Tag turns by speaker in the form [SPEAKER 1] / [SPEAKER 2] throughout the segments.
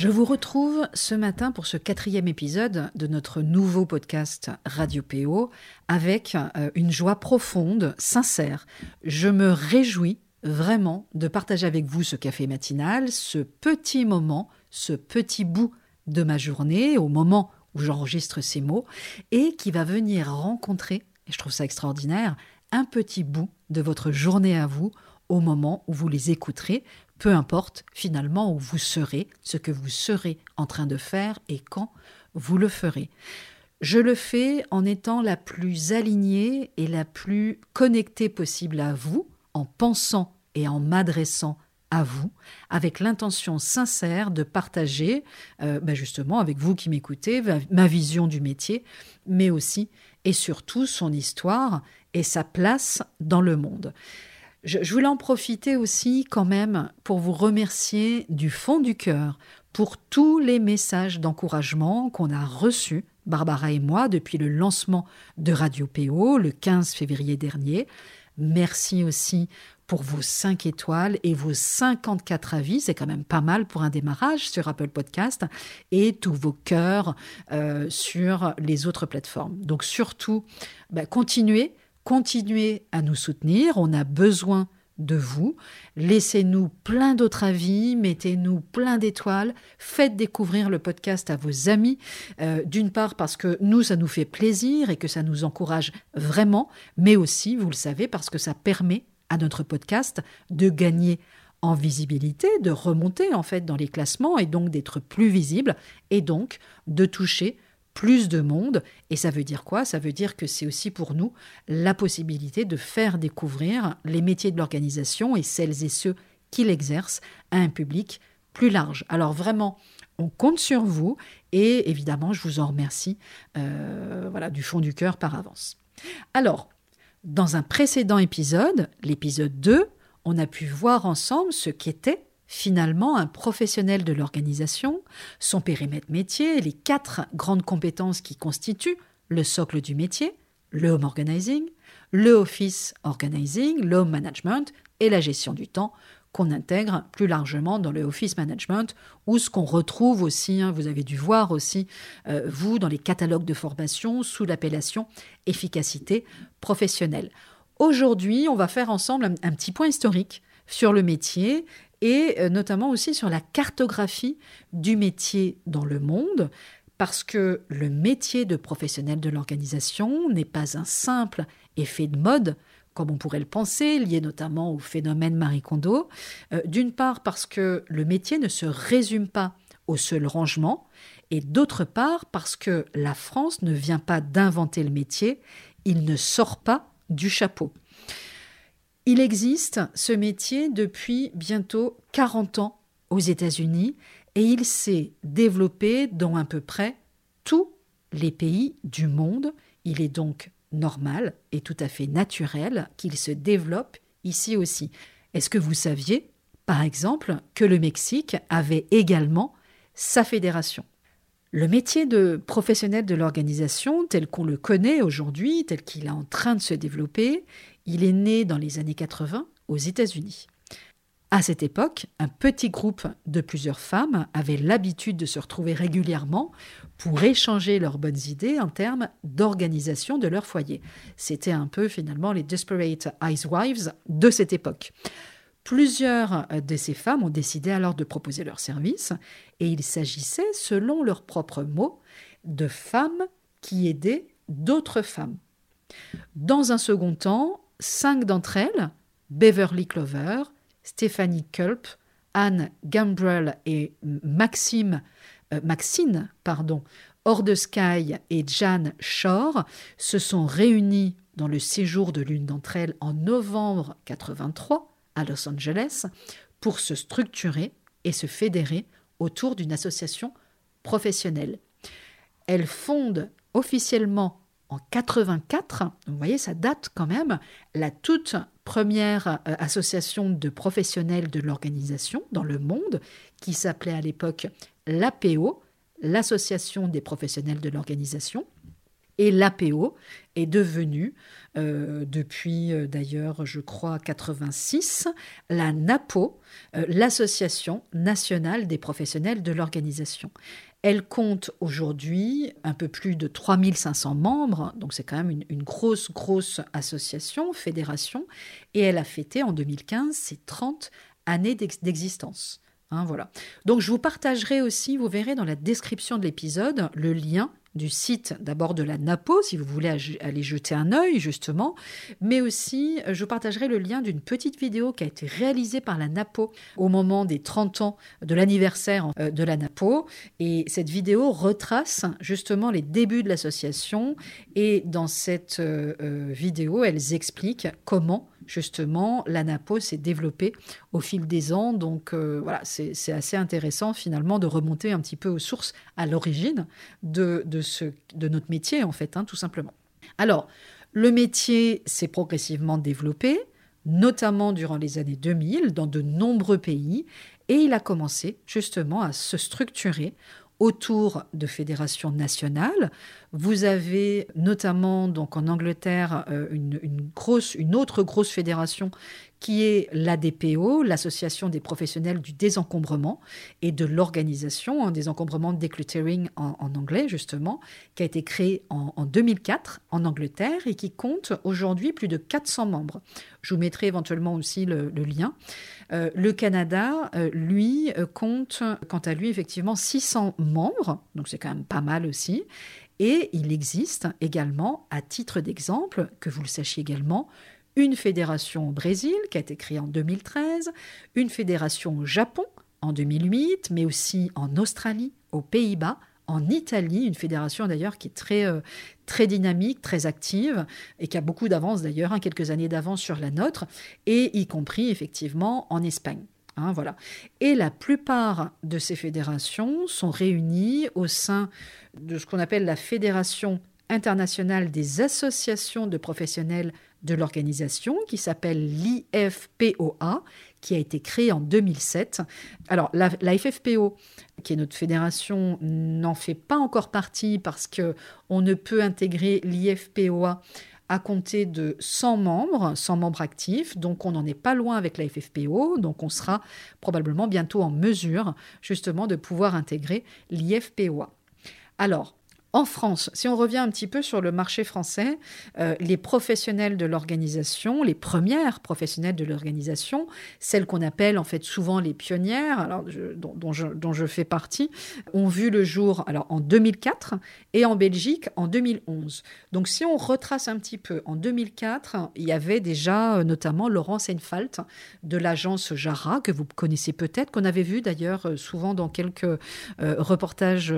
[SPEAKER 1] Je vous retrouve ce matin pour ce quatrième épisode de notre nouveau podcast Radio PO avec euh, une joie profonde, sincère. Je me réjouis vraiment de partager avec vous ce café matinal, ce petit moment, ce petit bout de ma journée au moment où j'enregistre ces mots et qui va venir rencontrer, et je trouve ça extraordinaire, un petit bout de votre journée à vous au moment où vous les écouterez, peu importe finalement où vous serez, ce que vous serez en train de faire et quand vous le ferez. Je le fais en étant la plus alignée et la plus connectée possible à vous, en pensant et en m'adressant à vous, avec l'intention sincère de partager, euh, ben justement avec vous qui m'écoutez, ma vision du métier, mais aussi et surtout son histoire et sa place dans le monde. Je, voulais en profiter aussi quand même pour vous remercier du fond du cœur pour tous les messages d'encouragement qu'on a reçus, Barbara et moi, depuis le lancement de Radio PO le 15 février dernier. Merci aussi pour vos 5 étoiles et vos 54 avis, c'est quand même pas mal pour un démarrage sur Apple Podcast, et tous vos cœurs euh, sur les autres plateformes. Donc surtout, bah, continuez continuez à nous soutenir, on a besoin de vous. Laissez-nous plein d'autres avis, mettez-nous plein d'étoiles, faites découvrir le podcast à vos amis, euh, d'une part parce que nous, ça nous fait plaisir et que ça nous encourage vraiment, mais aussi, vous le savez, parce que ça permet à notre podcast de gagner en visibilité, de remonter en fait dans les classements et donc d'être plus visible et donc de toucher plus de monde. Et ça veut dire quoi? Ça veut dire que c'est aussi pour nous la possibilité de faire découvrir les métiers de l'organisation et celles et ceux qui l'exercent à un public plus large. Alors vraiment, on compte sur vous et évidemment, je vous en remercie euh, voilà, du fond du cœur par avance. Alors, dans un précédent épisode, l'épisode 2, on a pu voir ensemble ce qu'était finalement un professionnel de l'organisation, son périmètre métier, les quatre grandes compétences qui constituent le socle du métier, le home organizing, le office organizing, le home management et la gestion du temps qu'on intègre plus largement dans le office management ou ce qu'on retrouve aussi, hein, vous avez dû voir aussi, euh, vous, dans les catalogues de formation sous l'appellation efficacité professionnelle. Aujourd'hui, on va faire ensemble un petit point historique sur le métier et euh, notamment aussi sur la cartographie du métier dans le monde, parce que le métier de professionnel de l'organisation n'est pas un simple effet de mode, comme on pourrait le penser, lié notamment au phénomène Marie Kondo. Euh, d'une part parce que le métier ne se résume pas au seul rangement, et d'autre part parce que la France ne vient pas d'inventer le métier, il ne sort pas du chapeau. Il existe ce métier depuis bientôt 40 ans aux États-Unis et il s'est développé dans à peu près tous les pays du monde. Il est donc normal et tout à fait naturel qu'il se développe ici aussi. Est-ce que vous saviez, par exemple, que le Mexique avait également sa fédération? Le métier de professionnel de l'organisation, tel qu'on le connaît aujourd'hui, tel qu'il est en train de se développer, il est né dans les années 80 aux États-Unis. À cette époque, un petit groupe de plusieurs femmes avait l'habitude de se retrouver régulièrement pour échanger leurs bonnes idées en termes d'organisation de leur foyer. C'était un peu finalement les Desperate Wives de cette époque. Plusieurs de ces femmes ont décidé alors de proposer leurs services et il s'agissait, selon leurs propres mots, de femmes qui aidaient d'autres femmes. Dans un second temps, cinq d'entre elles, Beverly Clover, Stephanie Culp, Anne Gambrell et Maxime, euh, Maxine pardon, Ordesky et Jan Shore, se sont réunies dans le séjour de l'une d'entre elles en novembre 83 à Los Angeles pour se structurer et se fédérer autour d'une association professionnels. Elle fonde officiellement en 84, vous voyez, ça date quand même, la toute première euh, association de professionnels de l'organisation dans le monde, qui s'appelait à l'époque l'APO, l'Association des professionnels de l'organisation. Et l'APO est devenue, euh, depuis euh, d'ailleurs, je crois, 86, la NAPO, l'Association nationale des professionnels de l'organisation. Elle compte aujourd'hui un peu plus de 3500 membres, donc c'est quand même une, grosse, grosse association, fédération, et elle a fêté en 2015 ses 30 années d'existence. Hein, voilà. Donc je vous partagerai aussi, vous verrez dans la description de l'épisode, le lien du site d'abord de la NAPO, si vous voulez aller jeter un œil justement, mais aussi euh, je partagerai le lien d'une petite vidéo qui a été réalisée par la NAPO au moment des 30 ans de l'anniversaire euh, de la NAPO. Et cette vidéo retrace justement les débuts de l'association et dans cette euh, vidéo, elles expliquent comment justement, l'ANAPO s'est développée au fil des ans. Donc euh, voilà, c'est assez intéressant finalement de remonter un petit peu aux sources, à l'origine de, de, notre métier, en fait, hein, tout simplement. Alors, le métier s'est progressivement développé, notamment durant les années 2000, dans de nombreux pays, et il a commencé justement à se structurer autour de fédérations nationales. Vous avez notamment donc en Angleterre euh, une, une autre grosse fédération qui est l'ADPO, l'Association des professionnels du désencombrement et de l'organisation, un désencombrement decluttering en, en, anglais justement, qui a été créé en, 2004 en Angleterre et qui compte aujourd'hui plus de 400 membres. Je vous mettrai éventuellement aussi le, lien. Euh, le Canada, euh, lui, euh, compte quant à lui effectivement 600 membres, donc c'est quand même pas mal aussi. Et il existe également, à titre d'exemple, que vous le sachiez également, une fédération au Brésil qui a été créée en 2013, une fédération au Japon en 2008, mais aussi en Australie, aux Pays-Bas, en Italie, une fédération d'ailleurs qui est très, euh, très dynamique, très active et qui a beaucoup d'avance d'ailleurs, hein, quelques années d'avance sur la nôtre, et y compris effectivement en Espagne. Hein, voilà. Et la plupart de ces fédérations sont réunies au sein de ce qu'on appelle la Fédération internationale des associations de professionnels de l'organisation qui s'appelle l'IFPOA, qui a été créée en 2007. Alors, la, FFPO, qui est notre fédération, n'en fait pas encore partie parce que on ne peut intégrer l'IFPOA à compter de 100 membres, 100 membres actifs, donc on n'en est pas loin avec la FFPO, donc on sera probablement bientôt en mesure justement de pouvoir intégrer l'IFPOA. Alors, en France, si on revient un petit peu sur le marché français, euh, les professionnels de l'organisation, les premières professionnelles de l'organisation, celles qu'on appelle en fait souvent les pionnières, alors dont, je, fais partie, ont vu le jour alors en 2004 et en Belgique en 2011. Donc si on retrace un petit peu, en 2004, il y avait déjà euh, notamment Laurent Seinfalt de l'agence Jara, que vous connaissez peut-être, qu'on avait vu d'ailleurs euh, souvent dans quelques reportages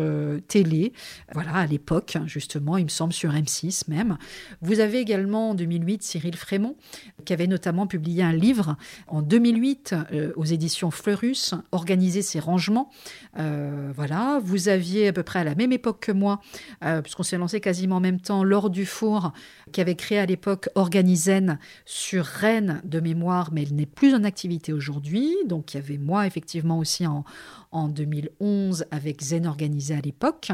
[SPEAKER 1] télé. Voilà à l'époque, justement, il me semble sur M6 même. Vous avez également en 2008 Cyril Frémont, qui avait notamment publié un livre en 2008 euh, aux éditions Fleurus, Organiser ses rangements. Euh, voilà, vous aviez à peu près à la même époque que moi, euh, puisqu'on s'est lancé quasiment en même temps, Laure Dufour, qui avait créé à l'époque Organizen sur Rennes de mémoire, mais il n'est plus en activité aujourd'hui. Donc il y avait moi effectivement aussi en, en 2011 avec Zen Organisé à l'époque.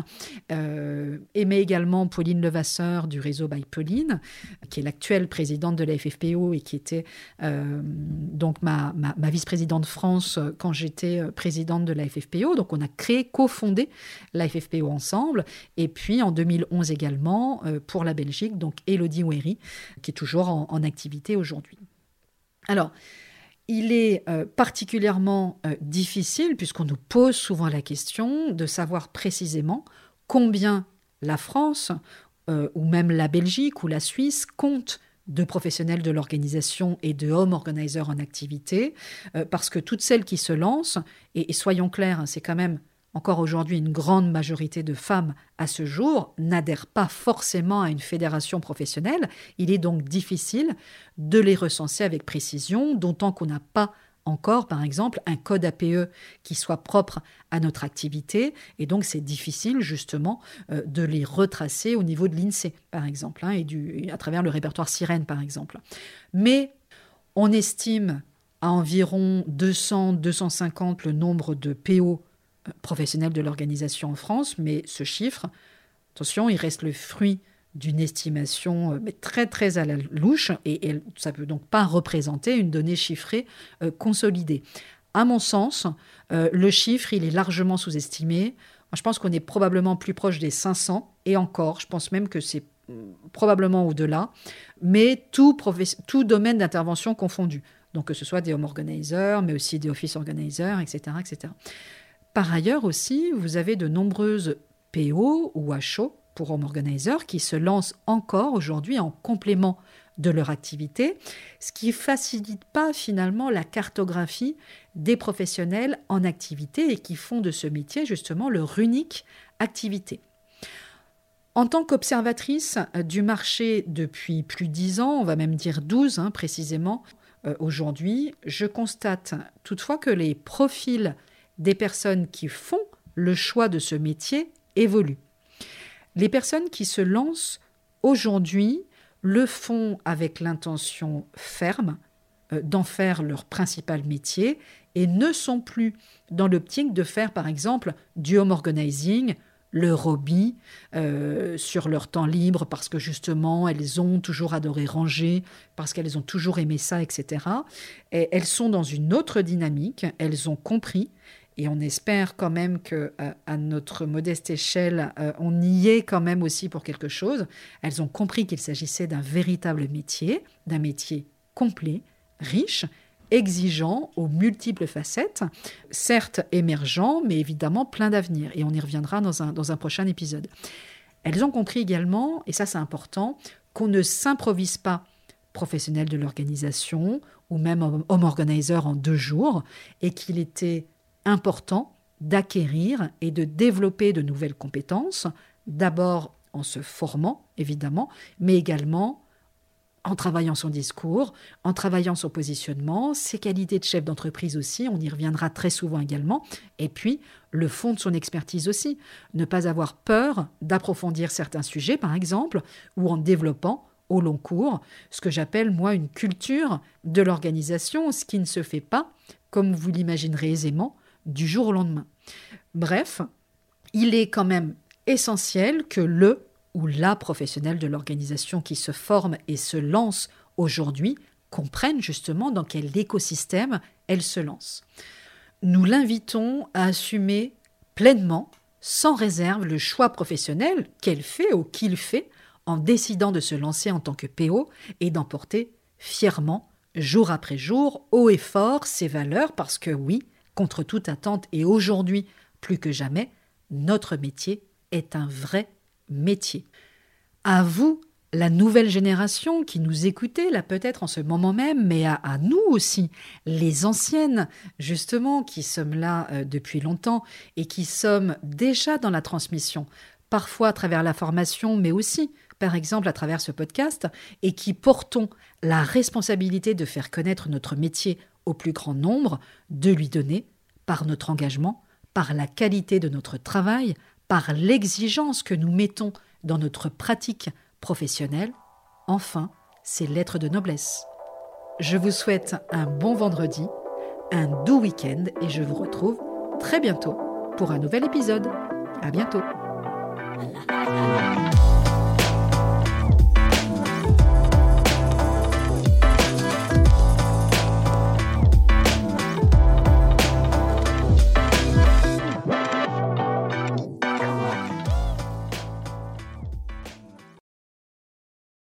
[SPEAKER 1] Euh, mais également Pauline Levasseur du réseau By Pauline, qui est l'actuelle présidente de la FFPO et qui était euh, donc ma, ma, vice-présidente France quand j'étais présidente de la FFPO. Donc on a créé, cofondé la FFPO ensemble. Et puis en 2011 également euh, pour la Belgique, donc Elodie Wery, qui est toujours en, activité aujourd'hui. Alors, il est euh, particulièrement euh, difficile, puisqu'on nous pose souvent la question, de savoir précisément combien la France, euh, ou même la Belgique ou la Suisse, compte de professionnels de l'organisation et de home organizers en activité, parce que toutes celles qui se lancent, et, et soyons clairs, hein, c'est quand même encore aujourd'hui une grande majorité de femmes à ce jour n'adhèrent pas forcément à une fédération professionnelle. Il est donc difficile de les recenser avec précision, d'autant qu'on n'a pas encore, par exemple, un code APE qui soit propre à notre activité. Et donc, c'est difficile, justement, euh, de les retracer au niveau de l'INSEE, par exemple, hein, et à travers le répertoire sirène, par exemple. Mais on estime à environ 200-250 le nombre de PO euh, professionnels de l'organisation en France, mais ce chiffre, attention, il reste le fruit d'une estimation euh, mais très très à la louche et, ça ne peut donc pas représenter une donnée chiffrée euh, consolidée. À mon sens, euh, le chiffre, il est largement sous-estimé. Je pense qu'on est probablement plus proche des 500 et encore, je pense même que c'est mm, probablement au-delà, mais tout, domaine d'intervention confondu. Donc que ce soit des home organizers, mais aussi des office organizers, etc., etc. Par ailleurs aussi, vous avez de nombreuses PO ou HO pour home organizers qui se lancent encore aujourd'hui en complément de leur activité, ce qui facilite pas finalement la cartographie des professionnels en activité et qui font de ce métier justement leur unique activité. En tant qu'observatrice du marché depuis plus de 10 ans, on va même dire 12 hein, précisément, euh, aujourd'hui, je constate toutefois que les profils des personnes qui font le choix de ce métier évoluent. Les personnes qui se lancent aujourd'hui le font avec l'intention ferme euh, d'en faire leur principal métier et ne sont plus dans l'optique de faire par exemple du home organizing, leur hobby euh, sur leur temps libre parce que justement elles ont toujours adoré ranger, parce qu'elles ont toujours aimé ça, etc. Et elles sont dans une autre dynamique, elles ont compris et on espère quand même que euh, à notre modeste échelle, euh, on y est quand même aussi pour quelque chose. Elles ont compris qu'il s'agissait d'un véritable métier, d'un métier complet, riche, exigeant aux multiples facettes, certes émergent, mais évidemment plein d'avenir. Et on y reviendra dans un, dans un prochain épisode. Elles ont compris également, et ça c'est important, qu'on ne s'improvise pas professionnel de l'organisation ou même home organizer en deux jours, et qu'il était important d'acquérir et de développer de nouvelles compétences, d'abord en se formant, évidemment, mais également en travaillant son discours, en travaillant son positionnement, ses qualités de chef d'entreprise aussi, on y reviendra très souvent également, et puis le fond de son expertise aussi, ne pas avoir peur d'approfondir certains sujets, par exemple, ou en développant au long cours ce que j'appelle moi une culture de l'organisation, ce qui ne se fait pas, comme vous l'imaginerez aisément, du jour au lendemain. Bref, il est quand même essentiel que le ou la professionnelle de l'organisation qui se forme et se lance aujourd'hui comprenne justement dans quel écosystème elle se lance. Nous l'invitons à assumer pleinement, sans réserve, le choix professionnel qu'elle fait ou qu'il fait en décidant de se lancer en tant que PO et d'emporter fièrement, jour après jour, haut et fort, ses valeurs, parce que oui, contre toute attente et aujourd'hui plus que jamais, notre métier est un vrai métier. À vous, la nouvelle génération qui nous écoutez là peut-être en ce moment même, mais à, nous aussi, les anciennes, justement, qui sommes là euh, depuis longtemps et qui sommes déjà dans la transmission, parfois à travers la formation, mais aussi, par exemple, à travers ce podcast, et qui portons la responsabilité de faire connaître notre métier au plus grand nombre, de lui donner, par notre engagement, par la qualité de notre travail, par l'exigence que nous mettons dans notre pratique professionnelle, enfin, ces lettres de noblesse. Je vous souhaite un bon vendredi, un doux week-end et je vous retrouve très bientôt pour un nouvel épisode. À bientôt.